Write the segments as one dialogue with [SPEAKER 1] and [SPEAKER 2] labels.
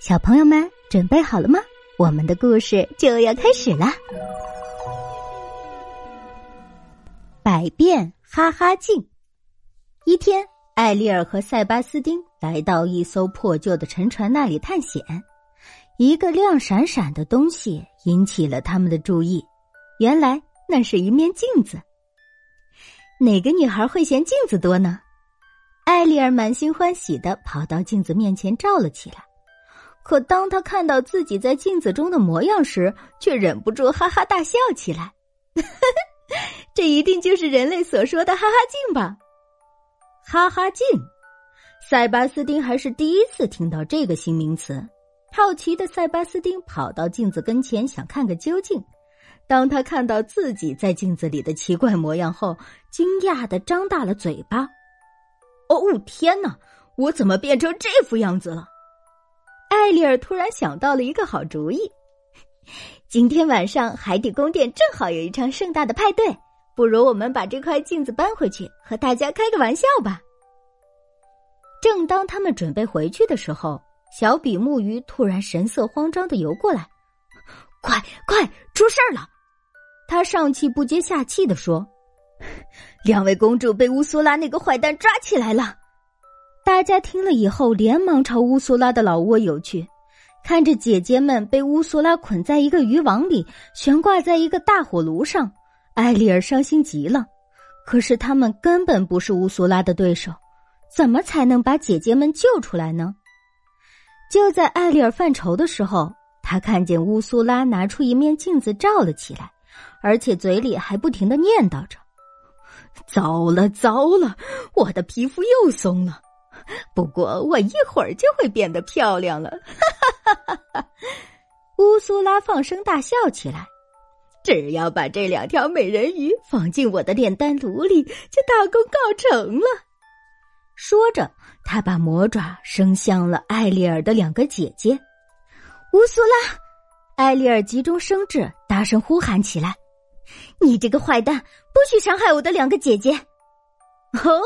[SPEAKER 1] 小朋友们准备好了吗？我们的故事就要开始啦！百变哈哈镜。一天，艾丽尔和塞巴斯丁来到一艘破旧的沉船那里探险。一个亮闪闪的东西引起了他们的注意。原来那是一面镜子。哪个女孩会嫌镜子多呢？艾丽尔满心欢喜的跑到镜子面前照了起来。可当他看到自己在镜子中的模样时，却忍不住哈哈大笑起来。这一定就是人类所说的“哈哈镜”吧？哈哈镜，塞巴斯丁还是第一次听到这个新名词。好奇的塞巴斯丁跑到镜子跟前，想看个究竟。当他看到自己在镜子里的奇怪模样后，惊讶的张大了嘴巴。“哦，天哪！我怎么变成这副样子了？”艾丽尔突然想到了一个好主意。今天晚上海底宫殿正好有一场盛大的派对，不如我们把这块镜子搬回去，和大家开个玩笑吧。正当他们准备回去的时候，小比目鱼突然神色慌张的游过来：“快快，出事儿了！”他上气不接下气的说：“两位公主被乌苏拉那个坏蛋抓起来了。”大家听了以后，连忙朝乌苏拉的老窝游去，看着姐姐们被乌苏拉捆在一个渔网里，悬挂在一个大火炉上，艾丽儿伤心极了。可是他们根本不是乌苏拉的对手，怎么才能把姐姐们救出来呢？就在艾丽儿犯愁的时候，他看见乌苏拉拿出一面镜子照了起来，而且嘴里还不停的念叨着：“糟了糟了，我的皮肤又松了。” 不过我一会儿就会变得漂亮了，哈哈哈哈！乌苏拉放声大笑起来。只要把这两条美人鱼放进我的炼丹炉里，就大功告成了。说着，他把魔爪伸向了艾丽尔的两个姐姐。乌苏拉，艾丽尔急中生智，大声呼喊起来：“你这个坏蛋，不许伤害我的两个姐姐！”哦。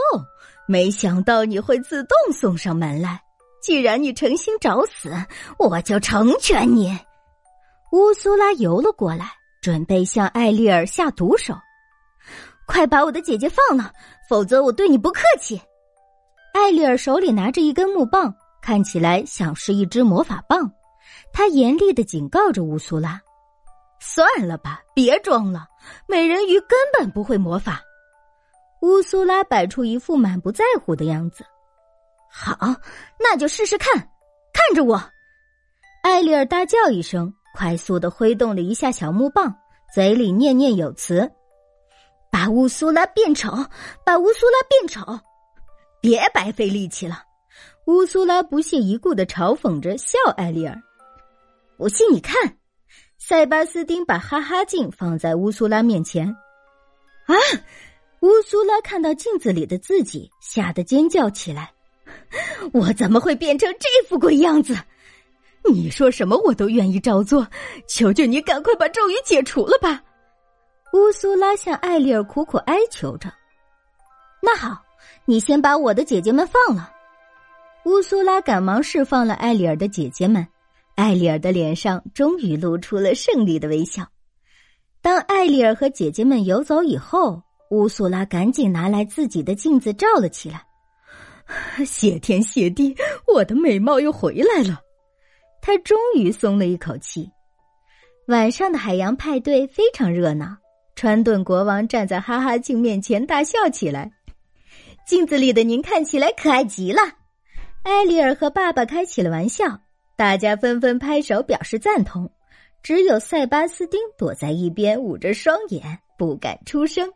[SPEAKER 1] 没想到你会自动送上门来。既然你诚心找死，我就成全你。乌苏拉游了过来，准备向艾丽尔下毒手。快把我的姐姐放了，否则我对你不客气。艾丽尔手里拿着一根木棒，看起来像是一只魔法棒。他严厉的警告着乌苏拉：“算了吧，别装了，美人鱼根本不会魔法。”乌苏拉摆出一副满不在乎的样子。好，那就试试看。看着我，艾丽尔大叫一声，快速的挥动了一下小木棒，嘴里念念有词：“把乌苏拉变丑，把乌苏拉变丑，别白费力气了。”乌苏拉不屑一顾的嘲讽着，笑艾丽尔：“不信你看。”塞巴斯丁把哈哈镜放在乌苏拉面前，啊！乌苏拉看到镜子里的自己，吓得尖叫起来：“ 我怎么会变成这副鬼样子？你说什么我都愿意照做，求求你赶快把咒语解除了吧！”乌苏拉向艾丽尔苦苦哀求着。“那好，你先把我的姐姐们放了。”乌苏拉赶忙释放了艾丽尔的姐姐们，艾丽尔的脸上终于露出了胜利的微笑。当艾丽尔和姐姐们游走以后。乌苏拉赶紧拿来自己的镜子照了起来。谢天谢地，我的美貌又回来了。他终于松了一口气。晚上的海洋派对非常热闹，川顿国王站在哈哈镜面前大笑起来。镜子里的您看起来可爱极了。艾丽尔和爸爸开起了玩笑，大家纷纷拍手表示赞同。只有塞巴斯丁躲在一边捂着双眼，不敢出声。